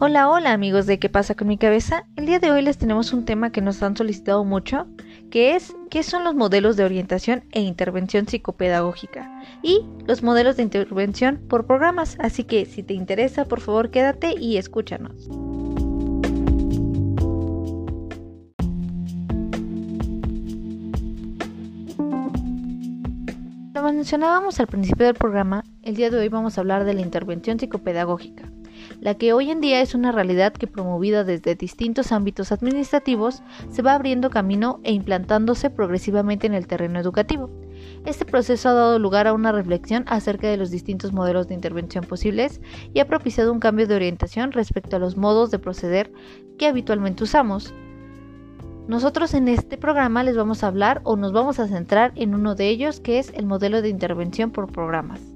Hola, hola amigos de ¿Qué pasa con mi cabeza? El día de hoy les tenemos un tema que nos han solicitado mucho, que es ¿qué son los modelos de orientación e intervención psicopedagógica? Y los modelos de intervención por programas, así que si te interesa, por favor quédate y escúchanos. Como mencionábamos al principio del programa, el día de hoy vamos a hablar de la intervención psicopedagógica la que hoy en día es una realidad que promovida desde distintos ámbitos administrativos se va abriendo camino e implantándose progresivamente en el terreno educativo. Este proceso ha dado lugar a una reflexión acerca de los distintos modelos de intervención posibles y ha propiciado un cambio de orientación respecto a los modos de proceder que habitualmente usamos. Nosotros en este programa les vamos a hablar o nos vamos a centrar en uno de ellos que es el modelo de intervención por programas.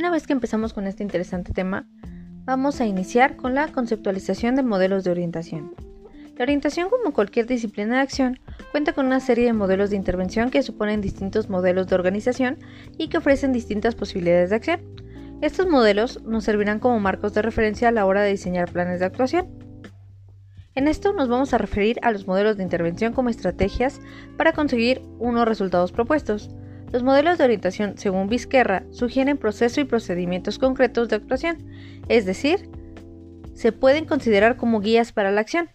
Una vez que empezamos con este interesante tema, vamos a iniciar con la conceptualización de modelos de orientación. La orientación, como cualquier disciplina de acción, cuenta con una serie de modelos de intervención que suponen distintos modelos de organización y que ofrecen distintas posibilidades de acción. Estos modelos nos servirán como marcos de referencia a la hora de diseñar planes de actuación. En esto nos vamos a referir a los modelos de intervención como estrategias para conseguir unos resultados propuestos, los modelos de orientación, según Vizquerra, sugieren proceso y procedimientos concretos de actuación, es decir, se pueden considerar como guías para la acción.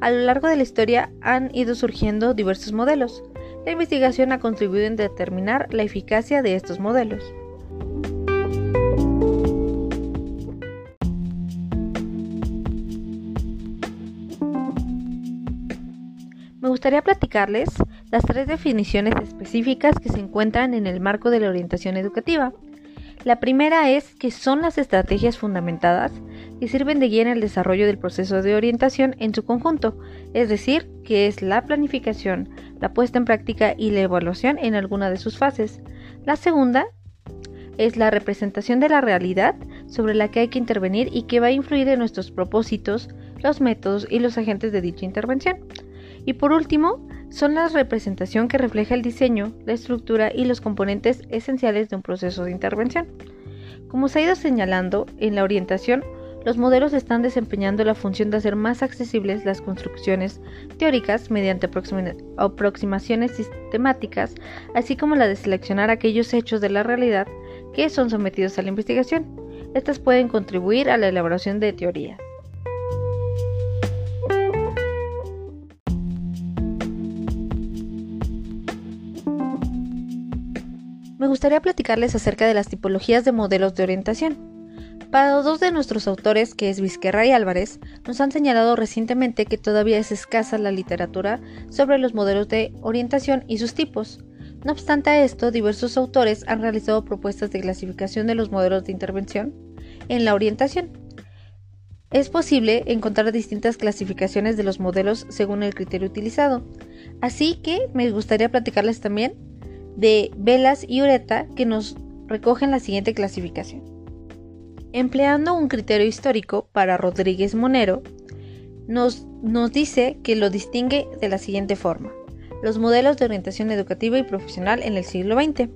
A lo largo de la historia han ido surgiendo diversos modelos. La investigación ha contribuido en determinar la eficacia de estos modelos. Me gustaría platicarles las tres definiciones específicas que se encuentran en el marco de la orientación educativa. La primera es que son las estrategias fundamentadas que sirven de guía en el desarrollo del proceso de orientación en su conjunto, es decir, que es la planificación, la puesta en práctica y la evaluación en alguna de sus fases. La segunda es la representación de la realidad sobre la que hay que intervenir y que va a influir en nuestros propósitos, los métodos y los agentes de dicha intervención. Y por último, son la representación que refleja el diseño, la estructura y los componentes esenciales de un proceso de intervención. Como se ha ido señalando, en la orientación, los modelos están desempeñando la función de hacer más accesibles las construcciones teóricas mediante aproximaciones sistemáticas, así como la de seleccionar aquellos hechos de la realidad que son sometidos a la investigación. Estas pueden contribuir a la elaboración de teorías. Me gustaría platicarles acerca de las tipologías de modelos de orientación. Para dos de nuestros autores, que es Vizquerra y Álvarez, nos han señalado recientemente que todavía es escasa la literatura sobre los modelos de orientación y sus tipos. No obstante a esto, diversos autores han realizado propuestas de clasificación de los modelos de intervención en la orientación. Es posible encontrar distintas clasificaciones de los modelos según el criterio utilizado. Así que me gustaría platicarles también de Velas y Ureta que nos recogen la siguiente clasificación. Empleando un criterio histórico para Rodríguez Monero, nos, nos dice que lo distingue de la siguiente forma. Los modelos de orientación educativa y profesional en el siglo XX.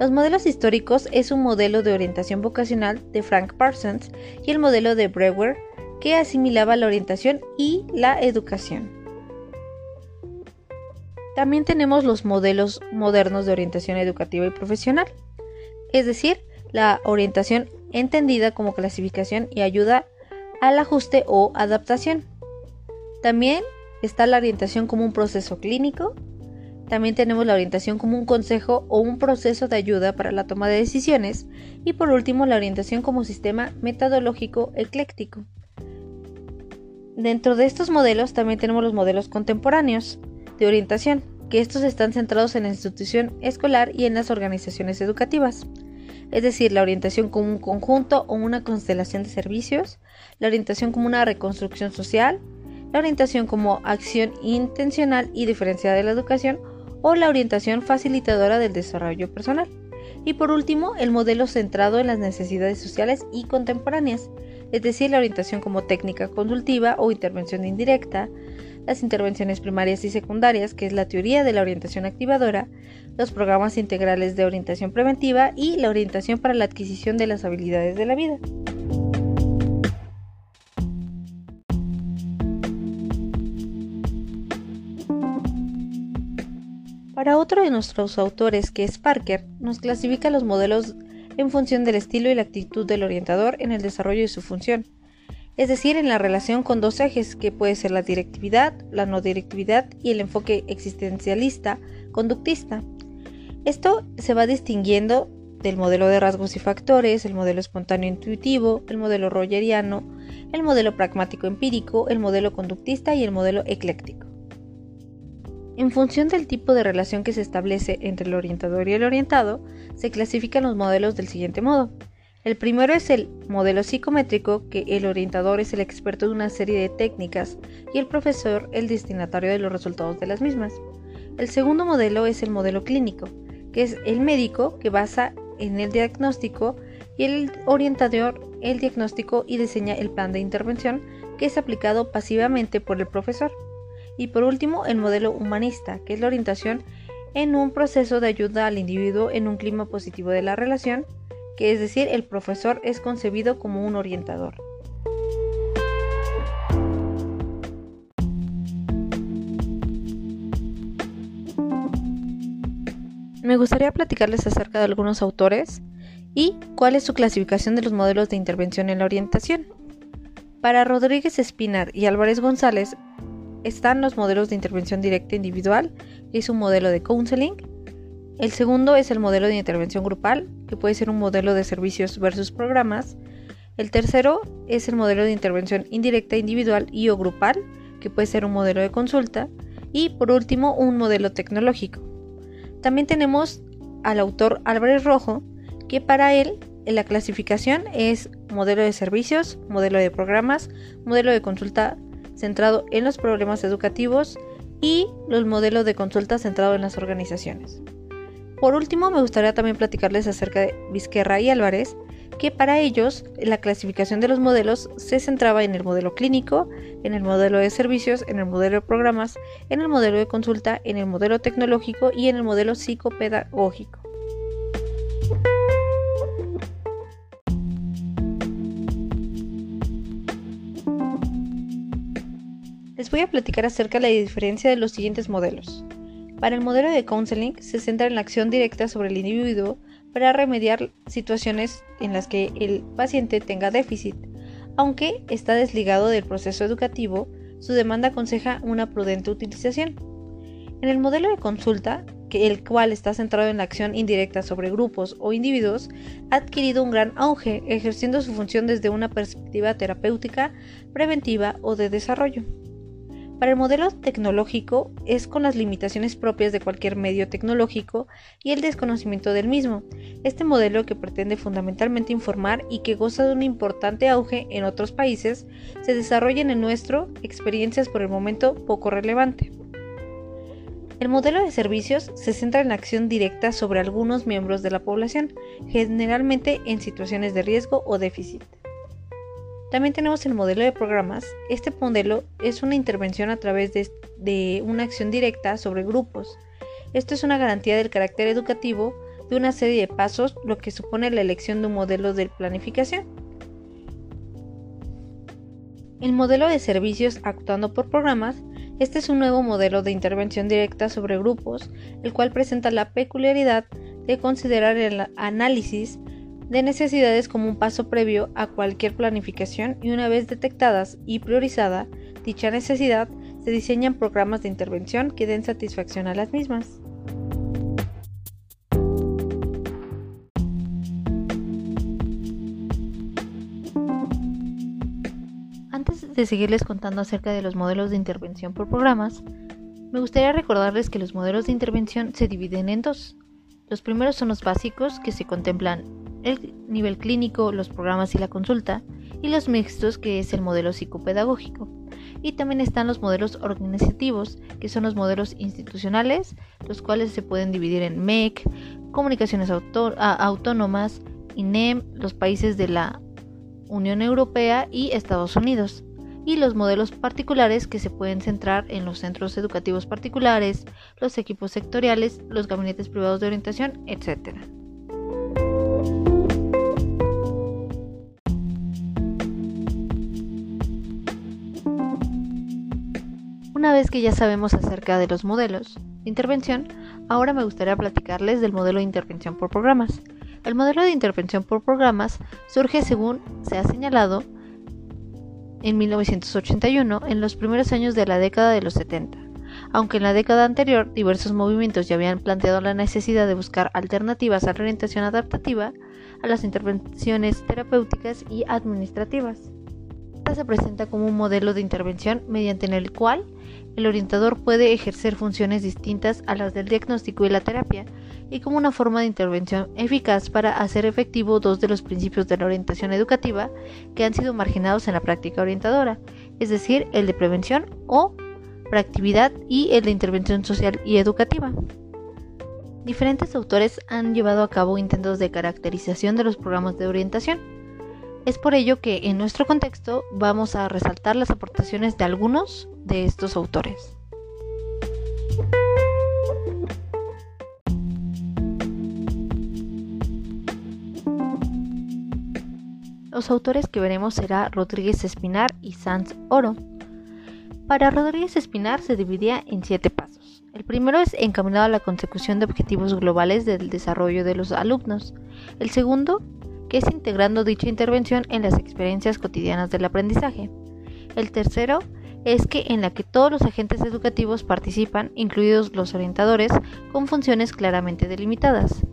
Los modelos históricos es un modelo de orientación vocacional de Frank Parsons y el modelo de Brewer que asimilaba la orientación y la educación. También tenemos los modelos modernos de orientación educativa y profesional, es decir, la orientación entendida como clasificación y ayuda al ajuste o adaptación. También está la orientación como un proceso clínico. También tenemos la orientación como un consejo o un proceso de ayuda para la toma de decisiones. Y por último, la orientación como sistema metodológico ecléctico. Dentro de estos modelos también tenemos los modelos contemporáneos, de orientación, que estos están centrados en la institución escolar y en las organizaciones educativas, es decir, la orientación como un conjunto o una constelación de servicios, la orientación como una reconstrucción social, la orientación como acción intencional y diferenciada de la educación o la orientación facilitadora del desarrollo personal. Y por último, el modelo centrado en las necesidades sociales y contemporáneas, es decir, la orientación como técnica consultiva o intervención indirecta, las intervenciones primarias y secundarias, que es la teoría de la orientación activadora, los programas integrales de orientación preventiva y la orientación para la adquisición de las habilidades de la vida. Para otro de nuestros autores, que es Parker, nos clasifica los modelos en función del estilo y la actitud del orientador en el desarrollo de su función, es decir, en la relación con dos ejes, que puede ser la directividad, la no directividad y el enfoque existencialista, conductista. Esto se va distinguiendo del modelo de rasgos y factores, el modelo espontáneo intuitivo, el modelo rogeriano, el modelo pragmático empírico, el modelo conductista y el modelo ecléctico. En función del tipo de relación que se establece entre el orientador y el orientado, se clasifican los modelos del siguiente modo. El primero es el modelo psicométrico, que el orientador es el experto de una serie de técnicas y el profesor el destinatario de los resultados de las mismas. El segundo modelo es el modelo clínico, que es el médico que basa en el diagnóstico y el orientador el diagnóstico y diseña el plan de intervención que es aplicado pasivamente por el profesor. Y por último, el modelo humanista, que es la orientación en un proceso de ayuda al individuo en un clima positivo de la relación, que es decir, el profesor es concebido como un orientador. Me gustaría platicarles acerca de algunos autores y cuál es su clasificación de los modelos de intervención en la orientación. Para Rodríguez Espinar y Álvarez González, están los modelos de intervención directa individual, que es un modelo de counseling. El segundo es el modelo de intervención grupal, que puede ser un modelo de servicios versus programas. El tercero es el modelo de intervención indirecta individual y o grupal, que puede ser un modelo de consulta. Y por último, un modelo tecnológico. También tenemos al autor Álvarez Rojo, que para él la clasificación es modelo de servicios, modelo de programas, modelo de consulta centrado en los problemas educativos y los modelos de consulta centrado en las organizaciones. Por último, me gustaría también platicarles acerca de Vizquerra y Álvarez, que para ellos la clasificación de los modelos se centraba en el modelo clínico, en el modelo de servicios, en el modelo de programas, en el modelo de consulta, en el modelo tecnológico y en el modelo psicopedagógico. Les voy a platicar acerca de la diferencia de los siguientes modelos. Para el modelo de counseling se centra en la acción directa sobre el individuo para remediar situaciones en las que el paciente tenga déficit. Aunque está desligado del proceso educativo, su demanda aconseja una prudente utilización. En el modelo de consulta, que el cual está centrado en la acción indirecta sobre grupos o individuos, ha adquirido un gran auge, ejerciendo su función desde una perspectiva terapéutica, preventiva o de desarrollo. Para el modelo tecnológico es con las limitaciones propias de cualquier medio tecnológico y el desconocimiento del mismo. Este modelo que pretende fundamentalmente informar y que goza de un importante auge en otros países, se desarrolla en el nuestro experiencias por el momento poco relevante. El modelo de servicios se centra en la acción directa sobre algunos miembros de la población, generalmente en situaciones de riesgo o déficit. También tenemos el modelo de programas. Este modelo es una intervención a través de, una acción directa sobre grupos. Esto es una garantía del carácter educativo de una serie de pasos, lo que supone la elección de un modelo de planificación. El modelo de servicios actuando por programas, este es un nuevo modelo de intervención directa sobre grupos, el cual presenta la peculiaridad de considerar el análisis de necesidades como un paso previo a cualquier planificación y una vez detectadas y priorizada dicha necesidad, se diseñan programas de intervención que den satisfacción a las mismas. Antes de seguirles contando acerca de los modelos de intervención por programas, me gustaría recordarles que los modelos de intervención se dividen en dos. Los primeros son los básicos que se contemplan el nivel clínico, los programas y la consulta, y los mixtos, que es el modelo psicopedagógico. Y también están los modelos organizativos, que son los modelos institucionales, los cuales se pueden dividir en MEC, comunicaciones autónomas, INEM, los países de la Unión Europea y Estados Unidos. y los modelos particulares que se pueden centrar en los centros educativos particulares, los equipos sectoriales, los gabinetes privados de orientación, etc. Una vez que ya sabemos acerca de los modelos de intervención, ahora me gustaría platicarles del modelo de intervención por programas. El modelo de intervención por programas surge, según se ha señalado, en 1981, en los primeros años de la década de los 70. Aunque en la década anterior diversos movimientos ya habían planteado la necesidad de buscar alternativas a la orientación adaptativa, a las intervenciones terapéuticas y administrativas. Esta se presenta como un modelo de intervención mediante el cual el orientador puede ejercer funciones distintas a las del diagnóstico y la terapia, y como una forma de intervención eficaz para hacer efectivo dos de los principios de la orientación educativa que han sido marginados en la práctica orientadora, es decir, el de prevención o proactividad y el de intervención social y educativa. Diferentes autores han llevado a cabo intentos de caracterización de los programas de orientación. Es por ello que en nuestro contexto vamos a resaltar las aportaciones de algunos de estos autores. Los autores que veremos será Rodríguez Espinar y Sanz Oro. Para Rodríguez Espinar se dividía en siete pasos. El primero es encaminado a la consecución de objetivos globales del desarrollo de los alumnos. El segundo, que es integrando dicha intervención en las experiencias cotidianas del aprendizaje. El tercero, es que en la que todos los agentes educativos participan, incluidos los orientadores, con funciones claramente delimitadas.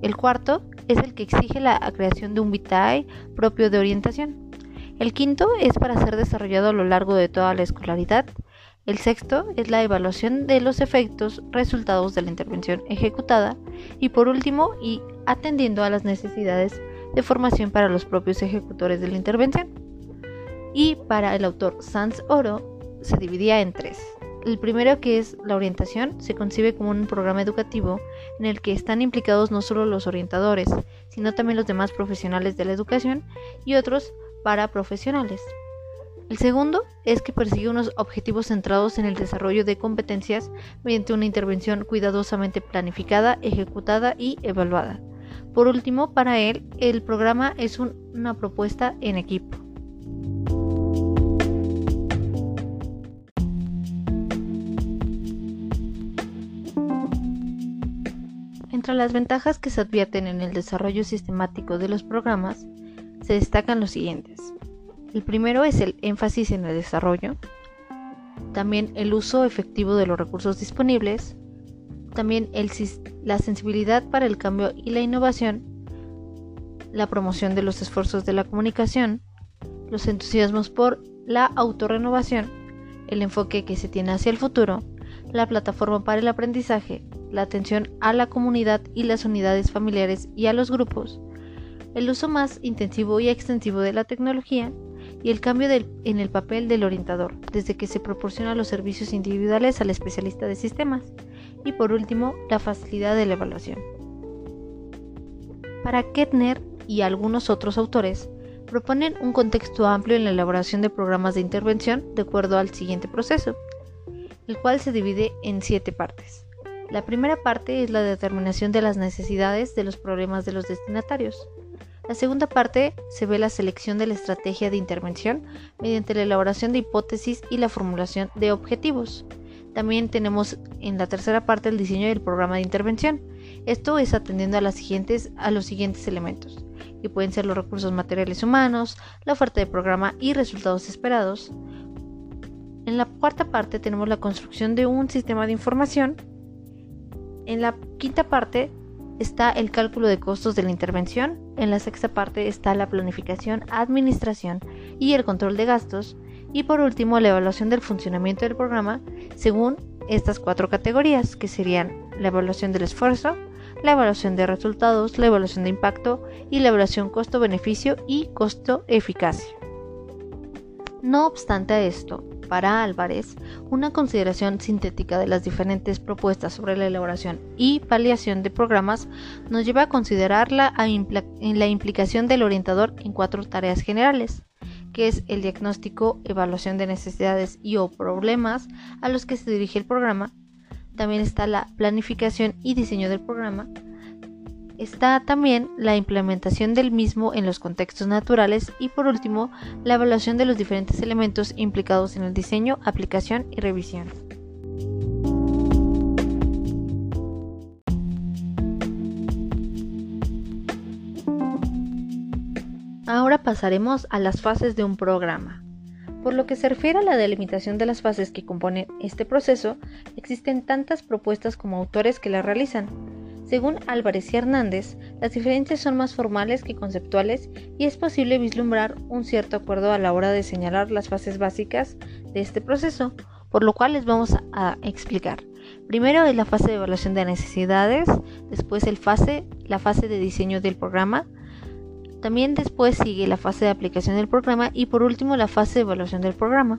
El cuarto es el que exige la creación de un vitae propio de orientación. El quinto es para ser desarrollado a lo largo de toda la escolaridad. El sexto es la evaluación de los efectos resultados de la intervención ejecutada. Y por último, y atendiendo a las necesidades de formación para los propios ejecutores de la intervención y para el autor Sanz Oro se dividía en tres. El primero, que es la orientación, se concibe como un programa educativo en el que están implicados no solo los orientadores, sino también los demás profesionales de la educación y otros paraprofesionales. El segundo es que persigue unos objetivos centrados en el desarrollo de competencias mediante una intervención cuidadosamente planificada, ejecutada y evaluada. Por último, para él, el programa es una propuesta en equipo. Entre las ventajas que se advierten en el desarrollo sistemático de los programas, se destacan los siguientes. El primero es el énfasis en el desarrollo, también el uso efectivo de los recursos disponibles, también la sensibilidad para el cambio y la innovación, la promoción de los esfuerzos de la comunicación, los entusiasmos por la autorrenovación, el enfoque que se tiene hacia el futuro, la plataforma para el aprendizaje, la atención a la comunidad y las unidades familiares y a los grupos, el uso más intensivo y extensivo de la tecnología y el cambio en el papel del orientador, desde que se proporciona los servicios individuales al especialista de sistemas, y por último, la facilidad de la evaluación. Para Kettner y algunos otros autores, proponen un contexto amplio en la elaboración de programas de intervención de acuerdo al siguiente proceso, el cual se divide en siete partes. La primera parte es la determinación de las necesidades de los problemas de los destinatarios. La segunda parte se ve la selección de la estrategia de intervención mediante la elaboración de hipótesis y la formulación de objetivos. También tenemos en la tercera parte el diseño del programa de intervención. Esto es atendiendo a, las siguientes, a los siguientes elementos, que pueden ser los recursos materiales humanos, la oferta de programa y resultados esperados. En la cuarta parte tenemos la construcción de un sistema de información en la quinta parte está el cálculo de costos de la intervención, en la sexta parte está la planificación, administración y el control de gastos, y por último la evaluación del funcionamiento del programa según estas cuatro categorías, que serían la evaluación del esfuerzo, la evaluación de resultados, la evaluación de impacto y la evaluación costo-beneficio y costo-eficacia. No obstante esto, para Álvarez, una consideración sintética de las diferentes propuestas sobre la elaboración y paliación de programas nos lleva a considerar la, la implicación del orientador en cuatro tareas generales, que es el diagnóstico, evaluación de necesidades y o problemas a los que se dirige el programa. También está la planificación y diseño del programa. Está también la implementación del mismo en los contextos naturales y por último la evaluación de los diferentes elementos implicados en el diseño, aplicación y revisión. Ahora pasaremos a las fases de un programa. Por lo que se refiere a la delimitación de las fases que componen este proceso, existen tantas propuestas como autores que las realizan. Según Álvarez y Hernández, las diferencias son más formales que conceptuales y es posible vislumbrar un cierto acuerdo a la hora de señalar las fases básicas de este proceso, por lo cual les vamos a explicar. Primero es la fase de evaluación de necesidades, después el fase, la fase de diseño del programa, también después sigue la fase de aplicación del programa y por último la fase de evaluación del programa.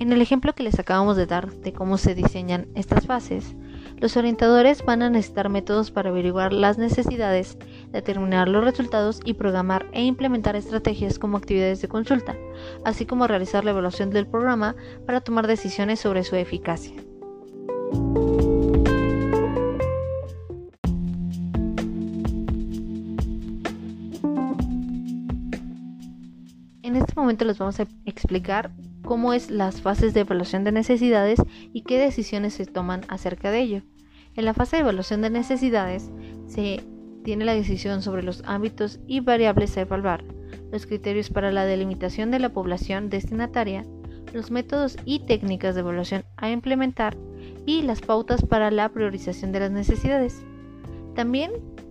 En el ejemplo que les acabamos de dar de cómo se diseñan estas fases, los orientadores van a necesitar métodos para averiguar las necesidades, determinar los resultados y programar e implementar estrategias como actividades de consulta, así como realizar la evaluación del programa para tomar decisiones sobre su eficacia. En este momento les vamos a explicar cómo es las fases de evaluación de necesidades y qué decisiones se toman acerca de ello. En la fase de evaluación de necesidades se tiene la decisión sobre los ámbitos y variables a evaluar, los criterios para la delimitación de la población destinataria, los métodos y técnicas de evaluación a implementar y las pautas para la priorización de las necesidades. También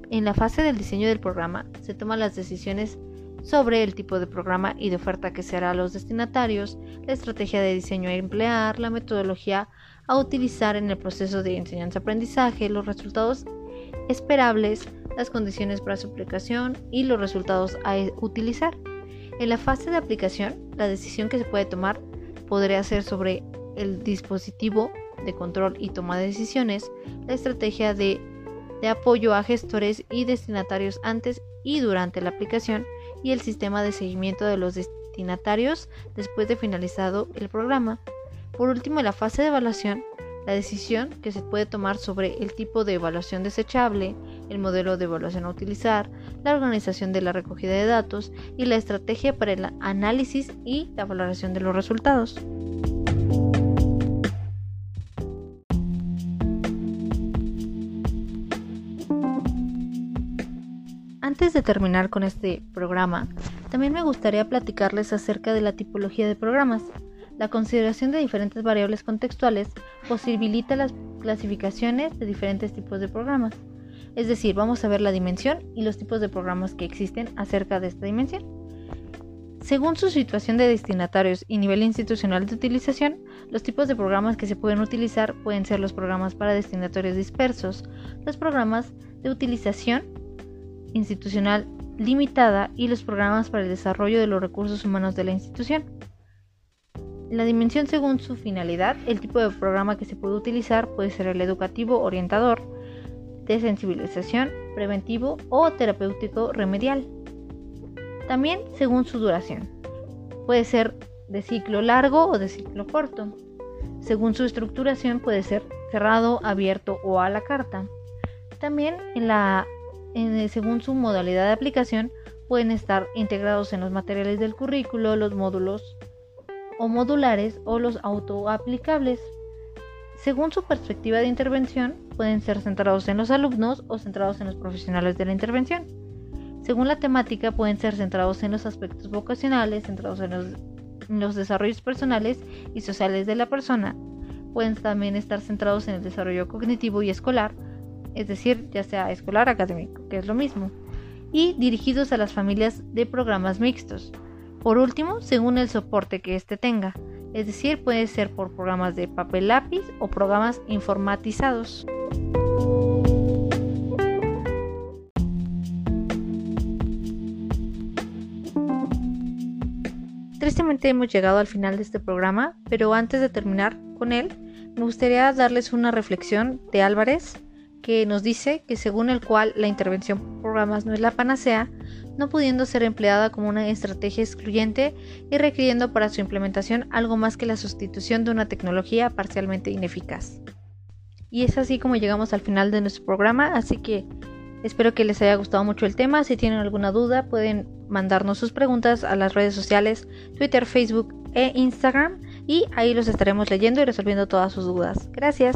en la fase del diseño del programa se toman las decisiones sobre el tipo de programa y de oferta que se hará a los destinatarios, la estrategia de diseño a emplear, la metodología a utilizar en el proceso de enseñanza-aprendizaje, los resultados esperables, las condiciones para su aplicación y los resultados a utilizar. En la fase de aplicación, la decisión que se puede tomar podría ser sobre el dispositivo de control y toma de decisiones, la estrategia de, de apoyo a gestores y destinatarios antes y durante la aplicación, y el sistema de seguimiento de los destinatarios después de finalizado el programa. Por último, en la fase de evaluación, la decisión que se puede tomar sobre el tipo de evaluación desechable, el modelo de evaluación a utilizar, la organización de la recogida de datos y la estrategia para el análisis y la valoración de los resultados. Antes de terminar con este programa, también me gustaría platicarles acerca de la tipología de programas. La consideración de diferentes variables contextuales posibilita las clasificaciones de diferentes tipos de programas. Es decir, vamos a ver la dimensión y los tipos de programas que existen acerca de esta dimensión. Según su situación de destinatarios y nivel institucional de utilización, los tipos de programas que se pueden utilizar pueden ser los programas para destinatarios dispersos, los programas de utilización institucional limitada y los programas para el desarrollo de los recursos humanos de la institución. La dimensión según su finalidad, el tipo de programa que se puede utilizar puede ser el educativo orientador, de sensibilización, preventivo o terapéutico remedial. También según su duración. Puede ser de ciclo largo o de ciclo corto. Según su estructuración puede ser cerrado, abierto o a la carta. También en la según su modalidad de aplicación, pueden estar integrados en los materiales del currículo, los módulos o modulares o los autoaplicables. Según su perspectiva de intervención, pueden ser centrados en los alumnos o centrados en los profesionales de la intervención. Según la temática, pueden ser centrados en los aspectos vocacionales, centrados en los, en los desarrollos personales y sociales de la persona. Pueden también estar centrados en el desarrollo cognitivo y escolar, es decir, ya sea escolar académico, que es lo mismo, y dirigidos a las familias de programas mixtos. Por último, según el soporte que éste tenga, es decir, puede ser por programas de papel lápiz o programas informatizados. Tristemente hemos llegado al final de este programa, pero antes de terminar con él, me gustaría darles una reflexión de Álvarez que nos dice que según el cual la intervención por programas no es la panacea, no pudiendo ser empleada como una estrategia excluyente y requiriendo para su implementación algo más que la sustitución de una tecnología parcialmente ineficaz. Y es así como llegamos al final de nuestro programa, así que espero que les haya gustado mucho el tema. Si tienen alguna duda pueden mandarnos sus preguntas a las redes sociales, Twitter, Facebook e Instagram y ahí los estaremos leyendo y resolviendo todas sus dudas. Gracias.